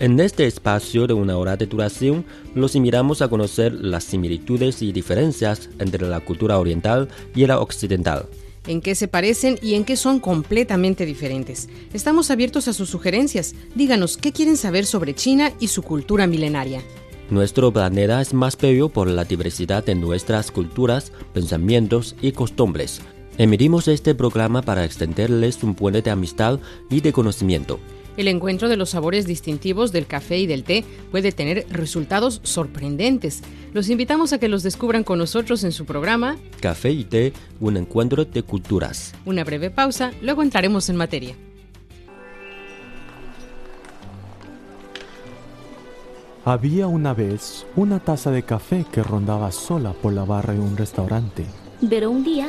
En este espacio de una hora de duración, los invitamos a conocer las similitudes y diferencias entre la cultura oriental y la occidental en qué se parecen y en qué son completamente diferentes. Estamos abiertos a sus sugerencias. Díganos qué quieren saber sobre China y su cultura milenaria. Nuestro planeta es más bello por la diversidad de nuestras culturas, pensamientos y costumbres. Emitimos este programa para extenderles un puente de amistad y de conocimiento. El encuentro de los sabores distintivos del café y del té puede tener resultados sorprendentes. Los invitamos a que los descubran con nosotros en su programa Café y té, un encuentro de culturas. Una breve pausa, luego entraremos en materia. Había una vez una taza de café que rondaba sola por la barra de un restaurante. Pero un día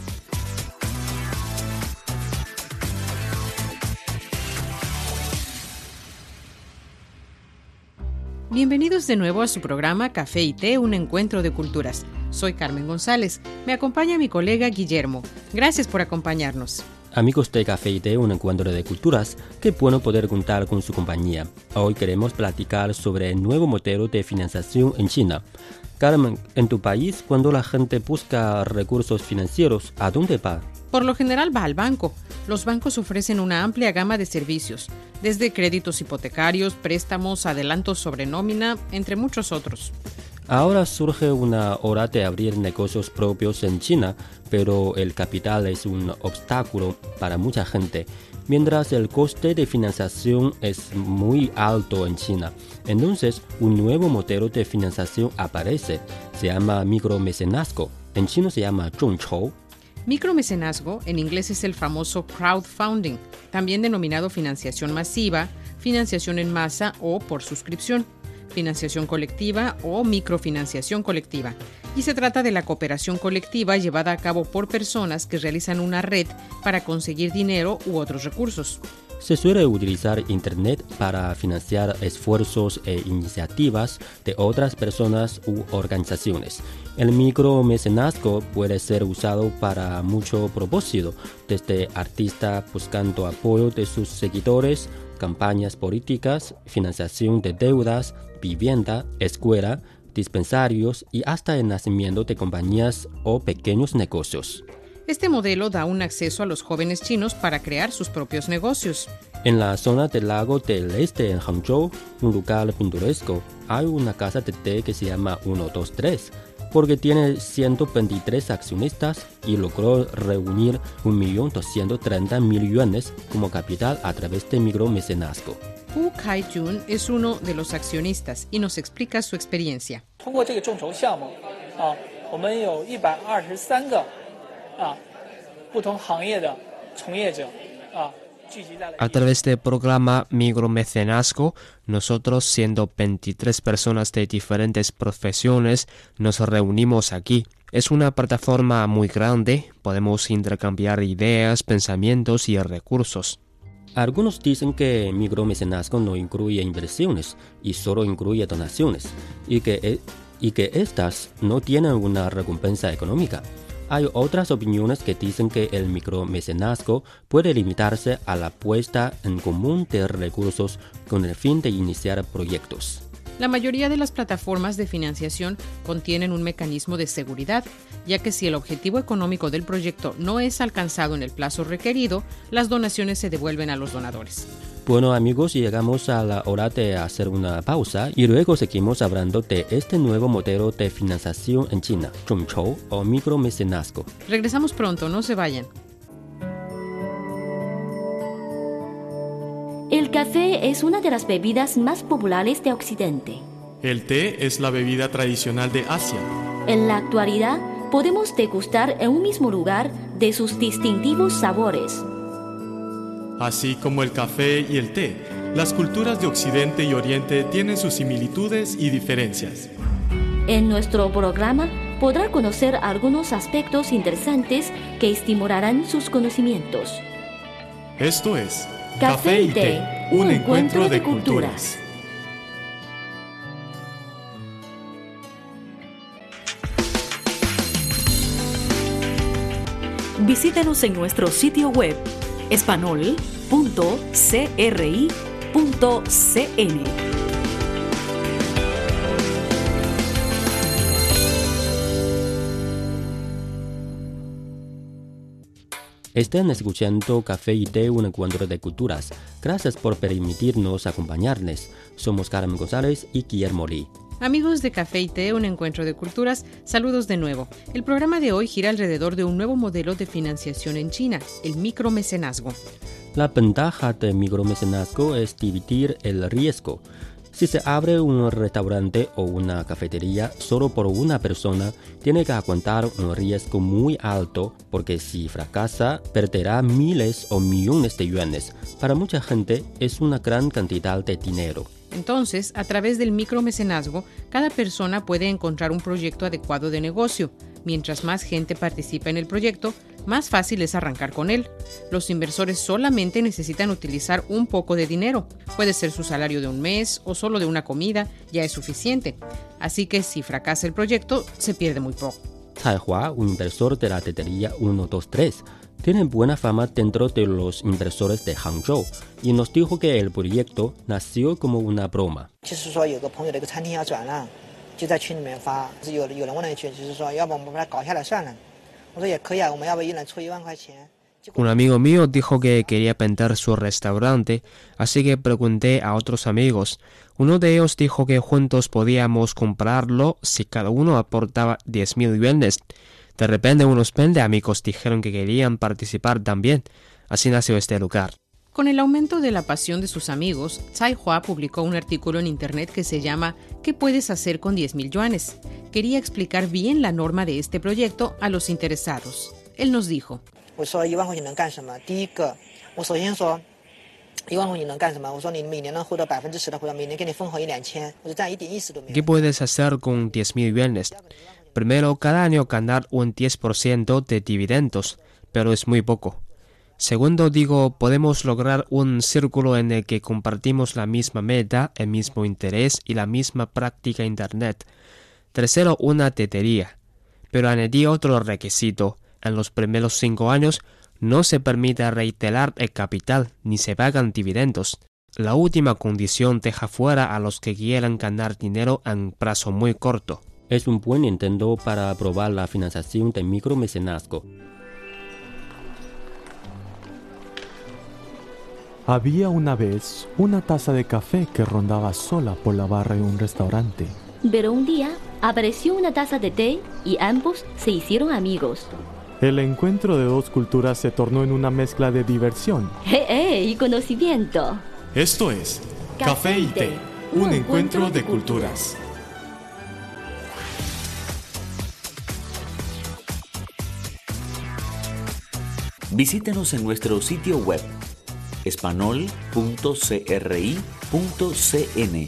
Bienvenidos de nuevo a su programa Café y Té, un encuentro de culturas. Soy Carmen González. Me acompaña mi colega Guillermo. Gracias por acompañarnos. Amigos de Café y Té, un encuentro de culturas, qué bueno poder contar con su compañía. Hoy queremos platicar sobre el nuevo modelo de financiación en China. Carmen, en tu país, cuando la gente busca recursos financieros, ¿a dónde va? Por lo general va al banco. Los bancos ofrecen una amplia gama de servicios, desde créditos hipotecarios, préstamos, adelantos sobre nómina, entre muchos otros. Ahora surge una hora de abrir negocios propios en China, pero el capital es un obstáculo para mucha gente, mientras el coste de financiación es muy alto en China. Entonces, un nuevo modelo de financiación aparece, se llama micromecenazgo. En chino se llama zhongchou Micromecenazgo en inglés es el famoso crowdfunding, también denominado financiación masiva, financiación en masa o por suscripción, financiación colectiva o microfinanciación colectiva. Y se trata de la cooperación colectiva llevada a cabo por personas que realizan una red para conseguir dinero u otros recursos. Se suele utilizar Internet para financiar esfuerzos e iniciativas de otras personas u organizaciones. El micromecenazgo puede ser usado para mucho propósito, desde artistas buscando apoyo de sus seguidores, campañas políticas, financiación de deudas, vivienda, escuela, dispensarios y hasta el nacimiento de compañías o pequeños negocios. Este modelo da un acceso a los jóvenes chinos para crear sus propios negocios. En la zona del lago del este en Hangzhou, un lugar pintoresco, hay una casa de té que se llama 123, porque tiene 123 accionistas y logró reunir 1.230.000 millones como capital a través de micromecenazgo. Hu Kai-jun es uno de los accionistas y nos explica su experiencia. A través del programa Micromecenazgo, nosotros, siendo 23 personas de diferentes profesiones, nos reunimos aquí. Es una plataforma muy grande, podemos intercambiar ideas, pensamientos y recursos. Algunos dicen que micromecenazgo no incluye inversiones y solo incluye donaciones, y que, e, y que estas no tienen una recompensa económica. Hay otras opiniones que dicen que el micromecenazgo puede limitarse a la puesta en común de recursos con el fin de iniciar proyectos. La mayoría de las plataformas de financiación contienen un mecanismo de seguridad, ya que si el objetivo económico del proyecto no es alcanzado en el plazo requerido, las donaciones se devuelven a los donadores. Bueno amigos, llegamos a la hora de hacer una pausa y luego seguimos hablando de este nuevo modelo de financiación en China, Chongchou o micromecenazgo. Regresamos pronto, no se vayan. El café es una de las bebidas más populares de Occidente. El té es la bebida tradicional de Asia. En la actualidad, podemos degustar en un mismo lugar de sus distintivos sabores Así como el café y el té, las culturas de Occidente y Oriente tienen sus similitudes y diferencias. En nuestro programa podrá conocer algunos aspectos interesantes que estimularán sus conocimientos. Esto es Café y té, un encuentro de culturas. Visítenos en nuestro sitio web espanol.cri.cn. Están escuchando Café y Té, un encuentro de culturas. Gracias por permitirnos acompañarles. Somos Carmen González y Guillermo Lee. Amigos de Café y Té, un encuentro de culturas, saludos de nuevo. El programa de hoy gira alrededor de un nuevo modelo de financiación en China, el micromecenazgo. La ventaja del micromecenazgo es dividir el riesgo. Si se abre un restaurante o una cafetería solo por una persona, tiene que aguantar un riesgo muy alto porque si fracasa perderá miles o millones de yuanes. Para mucha gente es una gran cantidad de dinero. Entonces, a través del micromecenazgo, cada persona puede encontrar un proyecto adecuado de negocio. Mientras más gente participa en el proyecto, más fácil es arrancar con él. Los inversores solamente necesitan utilizar un poco de dinero. Puede ser su salario de un mes o solo de una comida, ya es suficiente. Así que si fracasa el proyecto, se pierde muy poco. Un inversor de la tetería 123, tienen buena fama dentro de los inversores de Hangzhou y nos dijo que el proyecto nació como una broma. Un amigo mío dijo que quería vender su restaurante, así que pregunté a otros amigos. Uno de ellos dijo que juntos podíamos comprarlo si cada uno aportaba 10.000 yuanes. De repente unos 20 amigos dijeron que querían participar también. Así nació este lugar. Con el aumento de la pasión de sus amigos, Tsai Hua publicó un artículo en internet que se llama ¿Qué puedes hacer con 10.000 yuanes? Quería explicar bien la norma de este proyecto a los interesados. Él nos dijo: ¿Qué puedes hacer con 10.000 yuanes? Primero, cada año ganar un 10% de dividendos, pero es muy poco. Segundo, digo, podemos lograr un círculo en el que compartimos la misma meta, el mismo interés y la misma práctica Internet. Tercero, una tetería. Pero añadí otro requisito. En los primeros cinco años no se permite reiterar el capital ni se pagan dividendos. La última condición deja fuera a los que quieran ganar dinero en plazo muy corto. Es un buen intento para aprobar la financiación de micromecenazgo. Había una vez una taza de café que rondaba sola por la barra de un restaurante. Pero un día apareció una taza de té y ambos se hicieron amigos. El encuentro de dos culturas se tornó en una mezcla de diversión. ¡Eh, eh! Y conocimiento. Esto es Café y Té, un encuentro de culturas. Visítenos en nuestro sitio web espanol.cri.cn.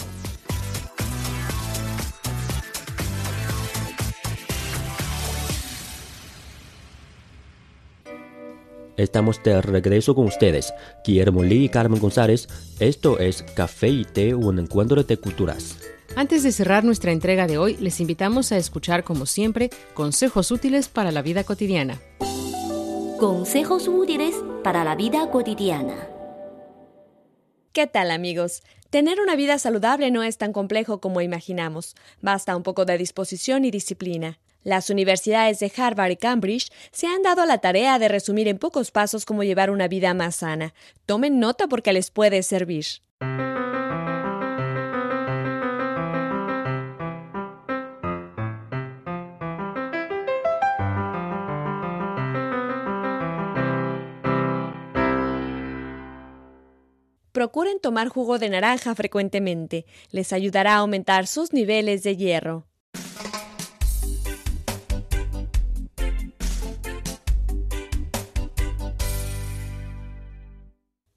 Estamos de regreso con ustedes, Guillermo Lee y Carmen González. Esto es Café y Té, un encuentro de culturas. Antes de cerrar nuestra entrega de hoy, les invitamos a escuchar, como siempre, consejos útiles para la vida cotidiana. Consejos útiles para la vida cotidiana. ¿Qué tal amigos? Tener una vida saludable no es tan complejo como imaginamos. Basta un poco de disposición y disciplina. Las universidades de Harvard y Cambridge se han dado la tarea de resumir en pocos pasos cómo llevar una vida más sana. Tomen nota porque les puede servir. Procuren tomar jugo de naranja frecuentemente. Les ayudará a aumentar sus niveles de hierro.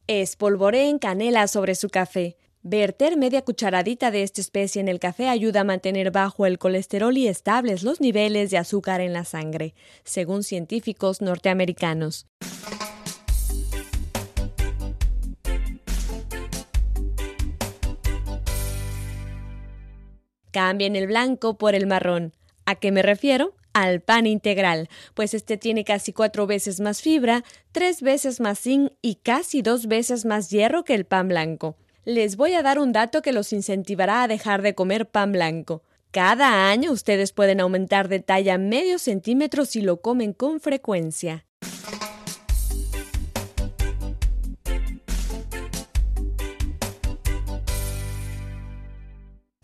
Espolvoreen canela sobre su café. Verter media cucharadita de esta especie en el café ayuda a mantener bajo el colesterol y estables los niveles de azúcar en la sangre, según científicos norteamericanos. Cambien el blanco por el marrón. ¿A qué me refiero? Al pan integral, pues este tiene casi cuatro veces más fibra, tres veces más zinc y casi dos veces más hierro que el pan blanco. Les voy a dar un dato que los incentivará a dejar de comer pan blanco. Cada año ustedes pueden aumentar de talla medio centímetro si lo comen con frecuencia.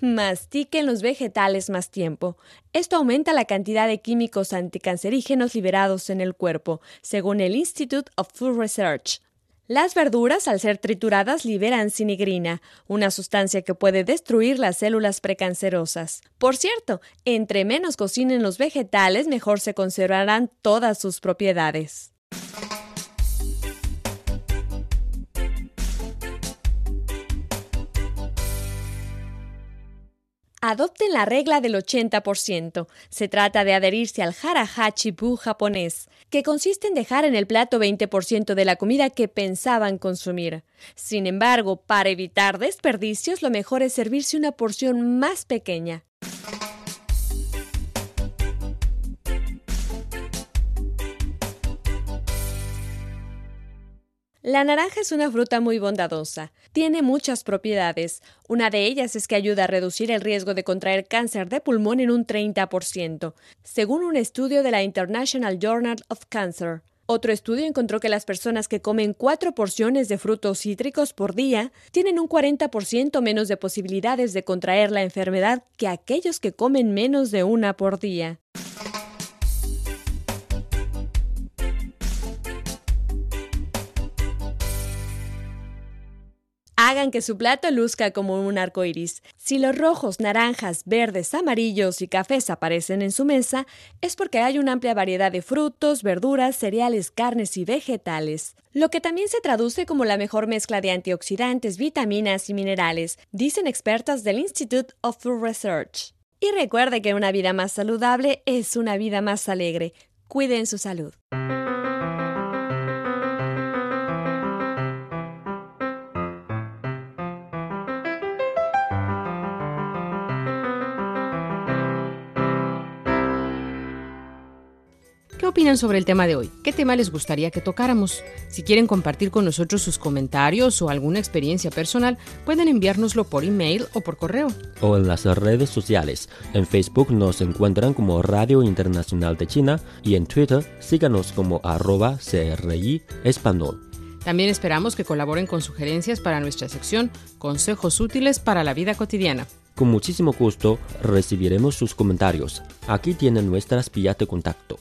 Mastiquen los vegetales más tiempo. Esto aumenta la cantidad de químicos anticancerígenos liberados en el cuerpo, según el Institute of Food Research. Las verduras, al ser trituradas, liberan sinigrina, una sustancia que puede destruir las células precancerosas. Por cierto, entre menos cocinen los vegetales, mejor se conservarán todas sus propiedades. Adopten la regla del 80%. Se trata de adherirse al harahachi-bu japonés, que consiste en dejar en el plato 20% de la comida que pensaban consumir. Sin embargo, para evitar desperdicios, lo mejor es servirse una porción más pequeña. La naranja es una fruta muy bondadosa. Tiene muchas propiedades. Una de ellas es que ayuda a reducir el riesgo de contraer cáncer de pulmón en un 30%, según un estudio de la International Journal of Cancer. Otro estudio encontró que las personas que comen cuatro porciones de frutos cítricos por día tienen un 40% menos de posibilidades de contraer la enfermedad que aquellos que comen menos de una por día. Hagan que su plato luzca como un arco iris. Si los rojos, naranjas, verdes, amarillos y cafés aparecen en su mesa, es porque hay una amplia variedad de frutos, verduras, cereales, carnes y vegetales. Lo que también se traduce como la mejor mezcla de antioxidantes, vitaminas y minerales, dicen expertas del Institute of Food Research. Y recuerde que una vida más saludable es una vida más alegre. Cuiden su salud. Opinan sobre el tema de hoy? ¿Qué tema les gustaría que tocáramos? Si quieren compartir con nosotros sus comentarios o alguna experiencia personal, pueden enviárnoslo por email o por correo. O en las redes sociales. En Facebook nos encuentran como Radio Internacional de China y en Twitter síganos como arroba CRI Español. También esperamos que colaboren con sugerencias para nuestra sección Consejos útiles para la vida cotidiana. Con muchísimo gusto recibiremos sus comentarios. Aquí tienen nuestras vías de contacto.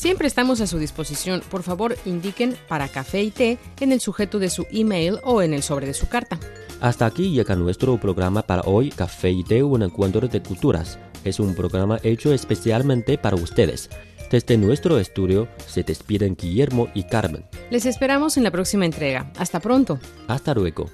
Siempre estamos a su disposición. Por favor, indiquen para café y té en el sujeto de su email o en el sobre de su carta. Hasta aquí llega nuestro programa para hoy, Café y Té, un encuentro de culturas. Es un programa hecho especialmente para ustedes. Desde nuestro estudio se despiden Guillermo y Carmen. Les esperamos en la próxima entrega. Hasta pronto. Hasta luego.